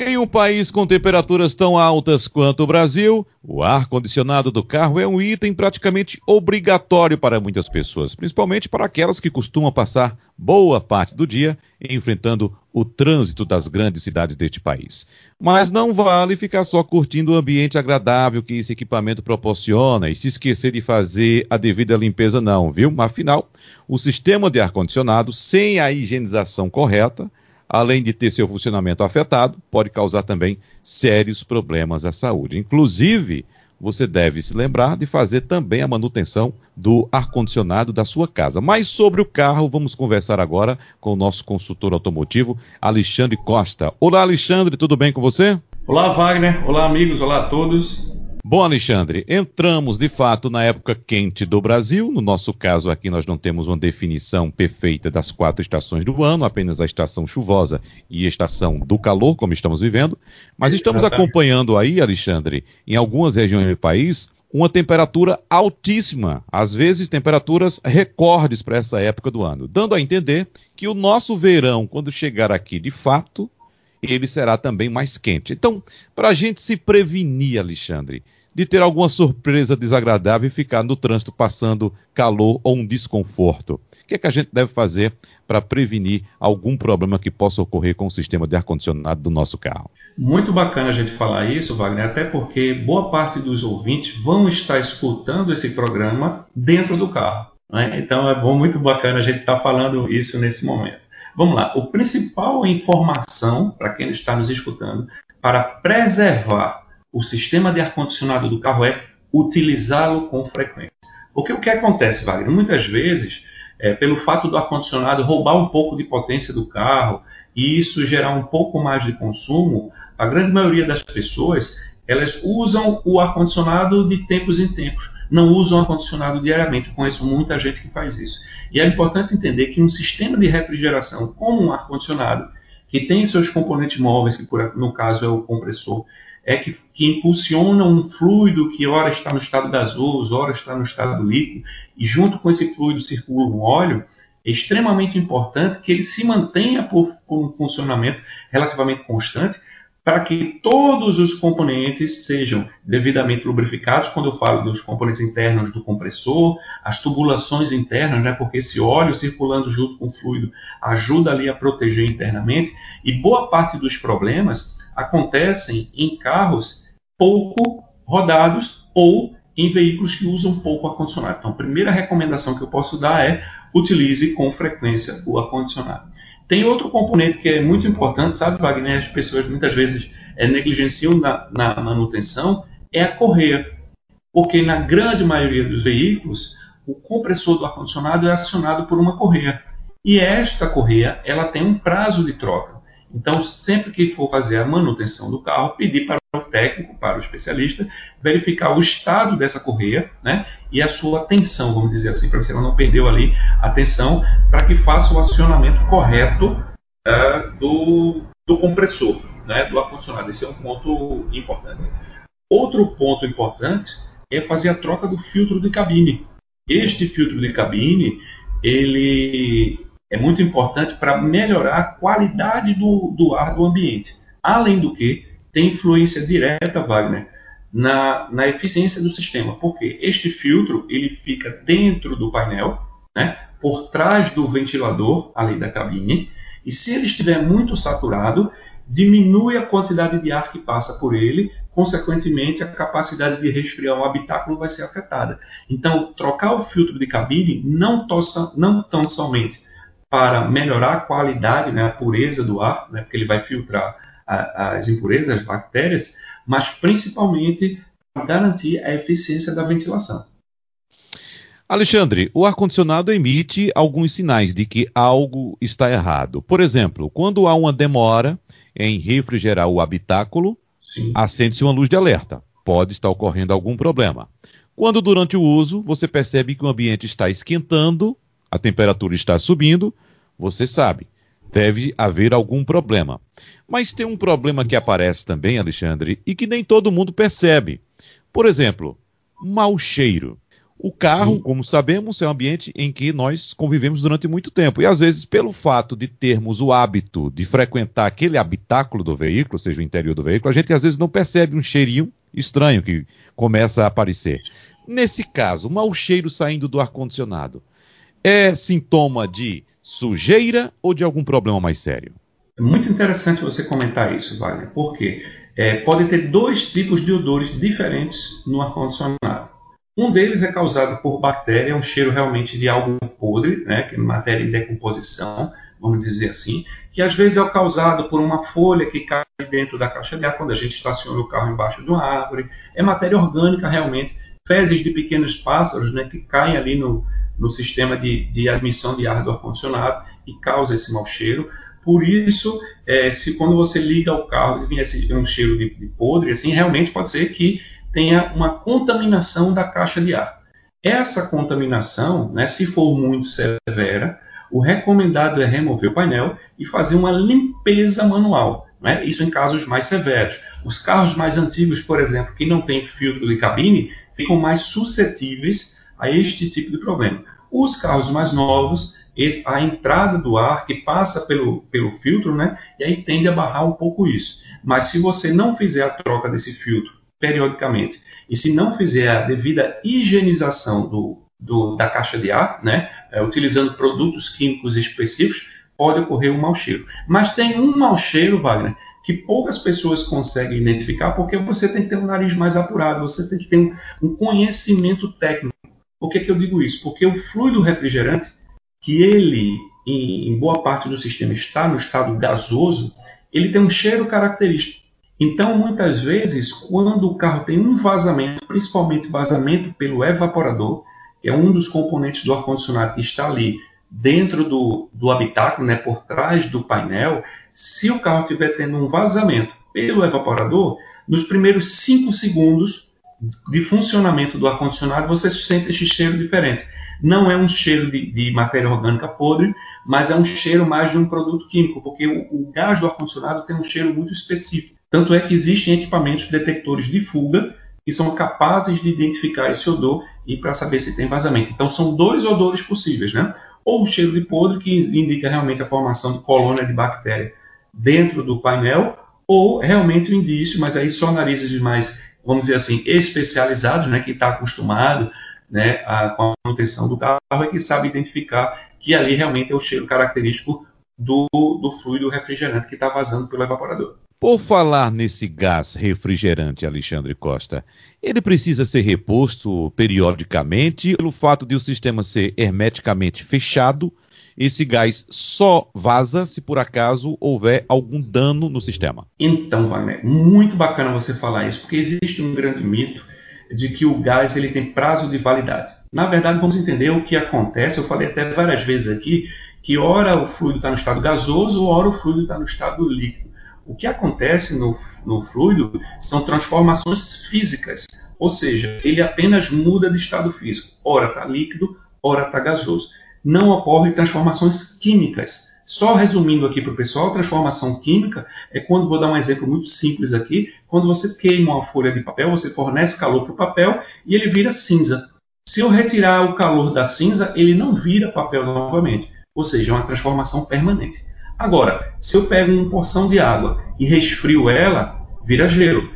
Em um país com temperaturas tão altas quanto o Brasil, o ar-condicionado do carro é um item praticamente obrigatório para muitas pessoas, principalmente para aquelas que costumam passar boa parte do dia enfrentando o trânsito das grandes cidades deste país. Mas não vale ficar só curtindo o ambiente agradável que esse equipamento proporciona e se esquecer de fazer a devida limpeza, não, viu? Afinal, o sistema de ar-condicionado, sem a higienização correta, além de ter seu funcionamento afetado, pode causar também sérios problemas à saúde. Inclusive, você deve se lembrar de fazer também a manutenção do ar-condicionado da sua casa. Mas sobre o carro, vamos conversar agora com o nosso consultor automotivo, Alexandre Costa. Olá, Alexandre, tudo bem com você? Olá, Wagner. Olá, amigos. Olá a todos. Bom, Alexandre, entramos de fato na época quente do Brasil. No nosso caso aqui, nós não temos uma definição perfeita das quatro estações do ano, apenas a estação chuvosa e a estação do calor, como estamos vivendo. Mas estamos acompanhando aí, Alexandre, em algumas regiões do país, uma temperatura altíssima, às vezes temperaturas recordes para essa época do ano, dando a entender que o nosso verão, quando chegar aqui de fato, ele será também mais quente. Então, para a gente se prevenir, Alexandre, de ter alguma surpresa desagradável e ficar no trânsito passando calor ou um desconforto. O que é que a gente deve fazer para prevenir algum problema que possa ocorrer com o sistema de ar-condicionado do nosso carro? Muito bacana a gente falar isso, Wagner, até porque boa parte dos ouvintes vão estar escutando esse programa dentro do carro. Né? Então é bom, muito bacana a gente estar tá falando isso nesse momento. Vamos lá, o principal informação para quem está nos escutando para preservar o sistema de ar-condicionado do carro é utilizá-lo com frequência. Porque o que acontece, Wagner? Muitas vezes, é, pelo fato do ar-condicionado roubar um pouco de potência do carro e isso gerar um pouco mais de consumo, a grande maioria das pessoas elas usam o ar-condicionado de tempos em tempos, não usam ar-condicionado diariamente. Conheço muita gente que faz isso. E é importante entender que um sistema de refrigeração, como um ar-condicionado, que tem seus componentes móveis, que no caso é o compressor, é que, que impulsiona um fluido que ora está no estado gasoso, ora está no estado líquido, e junto com esse fluido circula um óleo, é extremamente importante que ele se mantenha por, por um funcionamento relativamente constante, para que todos os componentes sejam devidamente lubrificados. Quando eu falo dos componentes internos do compressor, as tubulações internas, né, porque esse óleo circulando junto com o fluido ajuda ali a proteger internamente, e boa parte dos problemas acontecem em carros pouco rodados ou em veículos que usam pouco ar-condicionado. Então, a primeira recomendação que eu posso dar é utilize com frequência o ar-condicionado. Tem outro componente que é muito importante, sabe, Wagner? As pessoas muitas vezes é, negligenciam na, na manutenção, é a correia. Porque na grande maioria dos veículos, o compressor do ar-condicionado é acionado por uma correia. E esta correia, ela tem um prazo de troca. Então, sempre que for fazer a manutenção do carro, pedir para o técnico, para o especialista, verificar o estado dessa correia né, e a sua tensão, vamos dizer assim, para ver se ela não perdeu ali a tensão, para que faça o acionamento correto uh, do, do compressor, né, do ar-condicionado. Esse é um ponto importante. Outro ponto importante é fazer a troca do filtro de cabine. Este filtro de cabine, ele é muito importante para melhorar a qualidade do, do ar do ambiente. Além do que, tem influência direta, Wagner, na, na eficiência do sistema, porque este filtro ele fica dentro do painel, né, por trás do ventilador ali da cabine, e se ele estiver muito saturado, diminui a quantidade de ar que passa por ele, consequentemente a capacidade de resfriar o habitáculo vai ser afetada. Então, trocar o filtro de cabine não, tossa, não tão somente para melhorar a qualidade, né, a pureza do ar, né, porque ele vai filtrar a, as impurezas, as bactérias, mas principalmente para garantir a eficiência da ventilação. Alexandre, o ar-condicionado emite alguns sinais de que algo está errado. Por exemplo, quando há uma demora em refrigerar o habitáculo, acende-se uma luz de alerta. Pode estar ocorrendo algum problema. Quando durante o uso você percebe que o ambiente está esquentando, a temperatura está subindo, você sabe, deve haver algum problema. Mas tem um problema que aparece também, Alexandre, e que nem todo mundo percebe. Por exemplo, mau cheiro. O carro, Sim. como sabemos, é um ambiente em que nós convivemos durante muito tempo. E às vezes, pelo fato de termos o hábito de frequentar aquele habitáculo do veículo, seja o interior do veículo, a gente às vezes não percebe um cheirinho estranho que começa a aparecer. Nesse caso, mau cheiro saindo do ar-condicionado é sintoma de sujeira ou de algum problema mais sério? É muito interessante você comentar isso, Wagner, porque é, pode ter dois tipos de odores diferentes no ar-condicionado. Um deles é causado por bactéria, é um cheiro realmente de algo podre, né, que é matéria em decomposição, vamos dizer assim, que às vezes é causado por uma folha que cai dentro da caixa de ar quando a gente estaciona o carro embaixo de uma árvore. É matéria orgânica realmente, fezes de pequenos pássaros né, que caem ali no, no sistema de, de admissão de ar do ar-condicionado e causa esse mau cheiro. Por isso, é, se quando você liga o carro e vem esse, um cheiro de, de podre, assim, realmente pode ser que tenha uma contaminação da caixa de ar. Essa contaminação, né, se for muito severa, o recomendado é remover o painel e fazer uma limpeza manual. Né? Isso em casos mais severos. Os carros mais antigos, por exemplo, que não têm filtro de cabine, ficam mais suscetíveis a este tipo de problema. Os carros mais novos, a entrada do ar que passa pelo, pelo filtro, né, e aí tende a barrar um pouco isso. Mas se você não fizer a troca desse filtro periodicamente. E se não fizer a devida higienização do, do, da caixa de ar, né, é, utilizando produtos químicos específicos, pode ocorrer um mau cheiro. Mas tem um mau cheiro, Wagner, que poucas pessoas conseguem identificar, porque você tem que ter um nariz mais apurado, você tem que ter um, um conhecimento técnico. Por que, que eu digo isso? Porque o fluido refrigerante, que ele, em, em boa parte do sistema, está no estado gasoso, ele tem um cheiro característico. Então, muitas vezes, quando o carro tem um vazamento, principalmente vazamento pelo evaporador, que é um dos componentes do ar-condicionado que está ali dentro do, do habitáculo, né, por trás do painel, se o carro estiver tendo um vazamento pelo evaporador, nos primeiros 5 segundos de funcionamento do ar-condicionado, você sente esse cheiro diferente. Não é um cheiro de, de, matéria orgânica podre, mas é um cheiro mais de um produto químico, porque o, o gás do ar-condicionado tem um cheiro muito específico. Tanto é que existem equipamentos detectores de fuga que são capazes de identificar esse odor e para saber se tem vazamento. Então são dois odores possíveis, né? Ou o cheiro de podre, que indica realmente a formação de colônia de bactéria dentro do painel, ou realmente o indício, mas aí só narizes mais, vamos dizer assim, especializados, né, que está acostumado né, a, com a manutenção do carro, é que sabe identificar que ali realmente é o cheiro característico do, do fluido refrigerante que está vazando pelo evaporador. Por falar nesse gás refrigerante, Alexandre Costa, ele precisa ser reposto periodicamente pelo fato de o sistema ser hermeticamente fechado. Esse gás só vaza se por acaso houver algum dano no sistema. Então, Wagner, muito bacana você falar isso, porque existe um grande mito de que o gás ele tem prazo de validade. Na verdade, vamos entender o que acontece. Eu falei até várias vezes aqui que ora o fluido está no estado gasoso, ora o fluido está no estado líquido. O que acontece no, no fluido são transformações físicas, ou seja, ele apenas muda de estado físico. Ora está líquido, ora está gasoso. Não ocorrem transformações químicas. Só resumindo aqui para o pessoal, transformação química é quando, vou dar um exemplo muito simples aqui, quando você queima uma folha de papel, você fornece calor para o papel e ele vira cinza. Se eu retirar o calor da cinza, ele não vira papel novamente, ou seja, é uma transformação permanente. Agora, se eu pego uma porção de água e resfrio ela, vira gelo.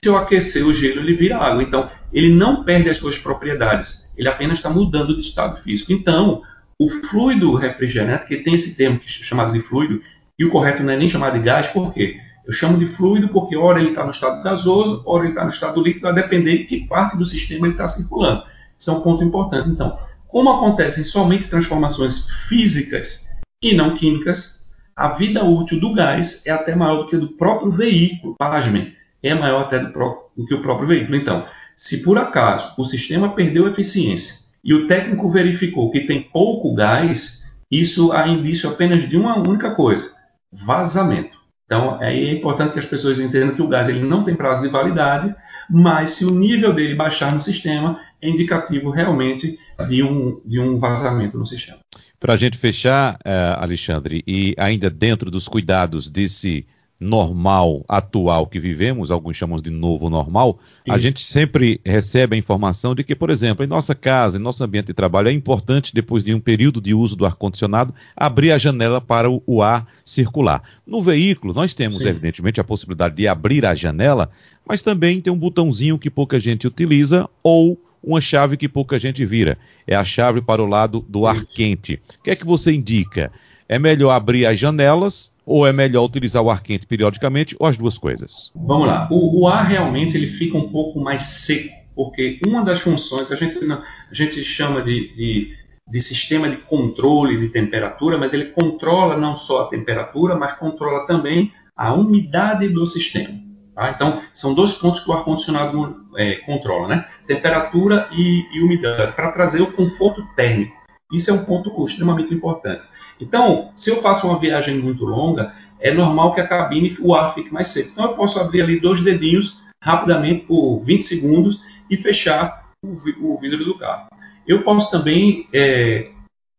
Se eu aquecer o gelo, ele vira água. Então, ele não perde as suas propriedades. Ele apenas está mudando de estado físico. Então, o fluido refrigerante, que tem esse termo que é chamado de fluido, e o correto não é nem chamar de gás, por quê? Eu chamo de fluido porque, ora, ele está no estado gasoso, ora, ele está no estado líquido, a depender de que parte do sistema ele está circulando. Isso é um ponto importante. Então, como acontecem somente transformações físicas e não químicas, a vida útil do gás é até maior do que do próprio veículo. Pasmem, é maior até do, do que o próprio veículo. Então, se por acaso o sistema perdeu eficiência e o técnico verificou que tem pouco gás, isso há indício apenas de uma única coisa: vazamento. Então, aí é importante que as pessoas entendam que o gás ele não tem prazo de validade, mas se o nível dele baixar no sistema, é indicativo realmente de um, de um vazamento no sistema. Para a gente fechar, uh, Alexandre, e ainda dentro dos cuidados desse normal atual que vivemos, alguns chamam de novo normal, a gente sempre recebe a informação de que, por exemplo, em nossa casa, em nosso ambiente de trabalho, é importante, depois de um período de uso do ar-condicionado, abrir a janela para o, o, ar circular. No veículo, nós temos, Sim. evidentemente, a possibilidade de abrir a janela, mas também tem um botãozinho que pouca gente utiliza ou uma chave que pouca gente vira. É a chave para o lado do ar quente. O que é que você indica? É melhor abrir as janelas ou é melhor utilizar o ar quente periodicamente ou as duas coisas? Vamos lá. O, o ar realmente ele fica um pouco mais seco, porque uma das funções a gente, a gente chama de, de, de sistema de controle de temperatura, mas ele controla não só a temperatura, mas controla também a umidade do sistema. Tá? Então, são dois pontos que o ar-condicionado é, controla, né? Temperatura e, e umidade, para trazer o conforto térmico. Isso é um ponto extremamente importante. Então, se eu faço uma viagem muito longa, é normal que a cabine, o ar fique mais seco. Então, eu posso abrir ali dois dedinhos rapidamente por 20 segundos e fechar o, vidro do carro. Eu posso também é,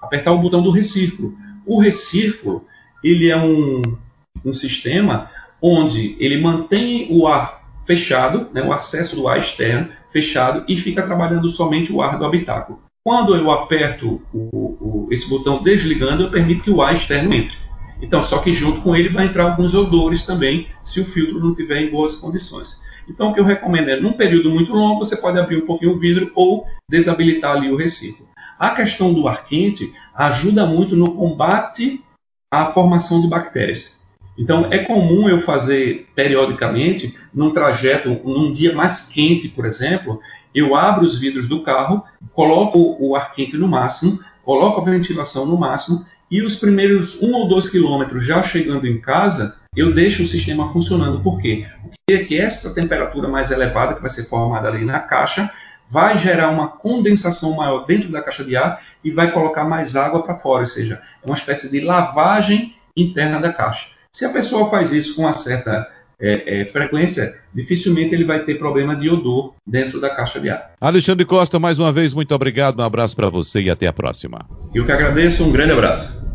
apertar o botão do recírculo. O recírculo, ele é um, um sistema onde ele mantém o ar fechado, né, o acesso do ar externo fechado e fica trabalhando somente o ar do habitáculo. Quando eu aperto o, o, esse botão desligando, eu permito que o ar externo entre. Então, só que junto com ele vai entrar alguns odores também, se o filtro não estiver em boas condições. Então, o que eu recomendo é, num período muito longo, você pode abrir um pouquinho o vidro ou desabilitar ali o reciclo. A questão do ar quente ajuda muito no combate à formação de bactérias. Então, é comum eu fazer periodicamente, num trajeto, num dia mais quente, por exemplo, eu abro os vidros do carro, coloco o ar quente no máximo, coloco a ventilação no máximo e os primeiros um ou dois quilômetros já chegando em casa, eu deixo o sistema funcionando. Por quê? Porque é que essa temperatura mais elevada que vai ser formada ali na caixa vai gerar uma condensação maior dentro da caixa de ar e vai colocar mais água para fora, ou seja, é uma espécie de lavagem interna da caixa. Se a pessoa faz isso com uma certa é, é, frequência, dificilmente ele vai ter problema de odor dentro da caixa de ar. Alexandre Costa, mais uma vez, muito obrigado, um abraço para você e até a próxima. Eu que agradeço, um grande abraço.